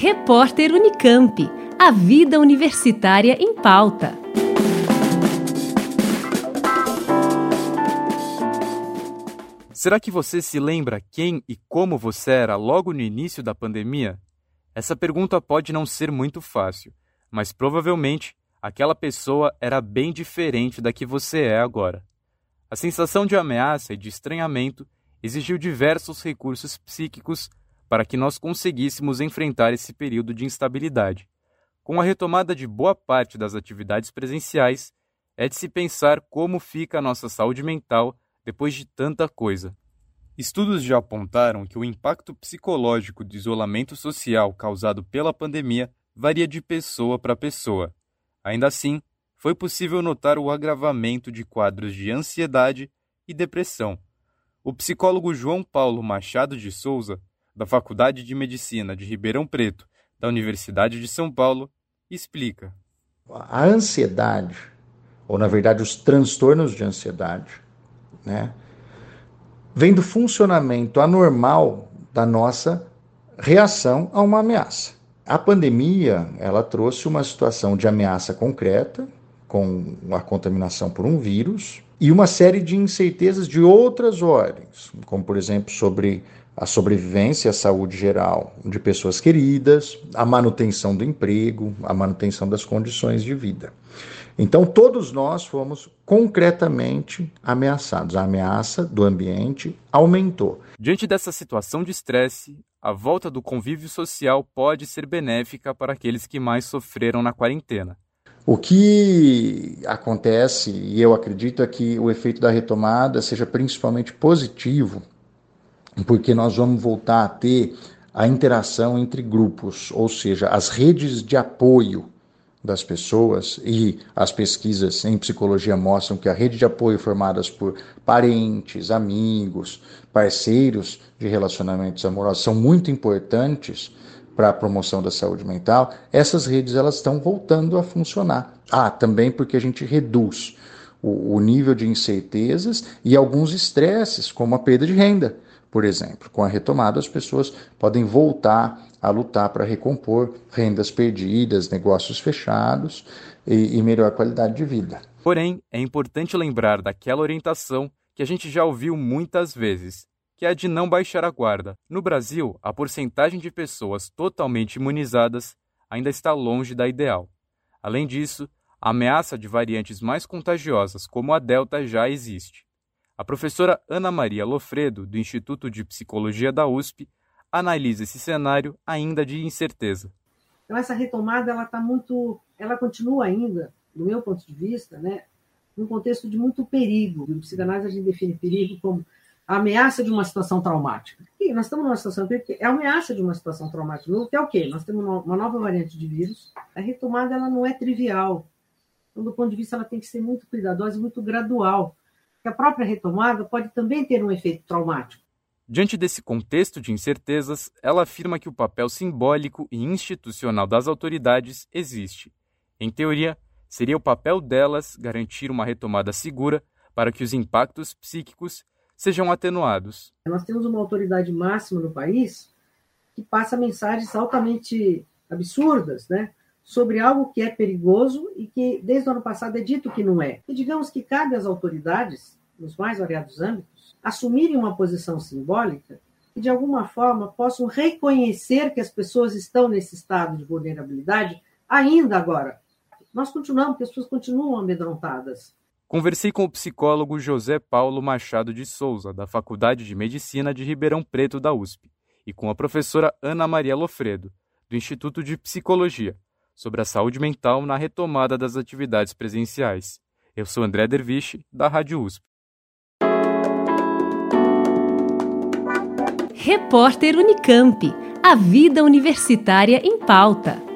Repórter Unicamp. A vida universitária em pauta. Será que você se lembra quem e como você era logo no início da pandemia? Essa pergunta pode não ser muito fácil, mas provavelmente aquela pessoa era bem diferente da que você é agora. A sensação de ameaça e de estranhamento exigiu diversos recursos psíquicos para que nós conseguíssemos enfrentar esse período de instabilidade. Com a retomada de boa parte das atividades presenciais, é de se pensar como fica a nossa saúde mental depois de tanta coisa. Estudos já apontaram que o impacto psicológico do isolamento social causado pela pandemia varia de pessoa para pessoa. Ainda assim, foi possível notar o agravamento de quadros de ansiedade e depressão. O psicólogo João Paulo Machado de Souza da Faculdade de Medicina de Ribeirão Preto, da Universidade de São Paulo, explica. A ansiedade, ou na verdade os transtornos de ansiedade, né, vem do funcionamento anormal da nossa reação a uma ameaça. A pandemia, ela trouxe uma situação de ameaça concreta, com a contaminação por um vírus, e uma série de incertezas de outras ordens, como por exemplo sobre a sobrevivência e a saúde geral de pessoas queridas, a manutenção do emprego, a manutenção das condições de vida. Então, todos nós fomos concretamente ameaçados. A ameaça do ambiente aumentou. Diante dessa situação de estresse, a volta do convívio social pode ser benéfica para aqueles que mais sofreram na quarentena. O que acontece, e eu acredito, é que o efeito da retomada seja principalmente positivo porque nós vamos voltar a ter a interação entre grupos, ou seja, as redes de apoio das pessoas e as pesquisas em psicologia mostram que a rede de apoio formadas por parentes, amigos, parceiros de relacionamentos amorosos são muito importantes para a promoção da saúde mental. Essas redes elas estão voltando a funcionar. Ah, também porque a gente reduz o, o nível de incertezas e alguns estresses, como a perda de renda por exemplo, com a retomada, as pessoas podem voltar a lutar para recompor rendas perdidas, negócios fechados e, e melhor qualidade de vida. Porém, é importante lembrar daquela orientação que a gente já ouviu muitas vezes, que é a de não baixar a guarda. No Brasil, a porcentagem de pessoas totalmente imunizadas ainda está longe da ideal. Além disso, a ameaça de variantes mais contagiosas, como a Delta, já existe. A professora Ana Maria Lofredo, do Instituto de Psicologia da USP, analisa esse cenário ainda de incerteza. Então essa retomada ela está muito, ela continua ainda, do meu ponto de vista, né, num contexto de muito perigo. No psicanálise a gente define perigo como a ameaça de uma situação traumática. E nós estamos numa situação é a ameaça de uma situação traumática, que é o quê? Nós temos uma nova variante de vírus. A retomada ela não é trivial. Então, do ponto de vista, ela tem que ser muito cuidadosa e muito gradual que a própria retomada pode também ter um efeito traumático. Diante desse contexto de incertezas, ela afirma que o papel simbólico e institucional das autoridades existe. Em teoria, seria o papel delas garantir uma retomada segura para que os impactos psíquicos sejam atenuados. Nós temos uma autoridade máxima no país que passa mensagens altamente absurdas, né? sobre algo que é perigoso e que desde o ano passado é dito que não é. E digamos que cabe às autoridades, nos mais variados âmbitos, assumirem uma posição simbólica e de alguma forma possam reconhecer que as pessoas estão nesse estado de vulnerabilidade ainda agora. Nós continuamos, pessoas continuam amedrontadas. Conversei com o psicólogo José Paulo Machado de Souza, da Faculdade de Medicina de Ribeirão Preto da USP, e com a professora Ana Maria Lofredo, do Instituto de Psicologia, sobre a saúde mental na retomada das atividades presenciais. Eu sou André Derviche, da Rádio USP. Repórter Unicamp. A vida universitária em pauta.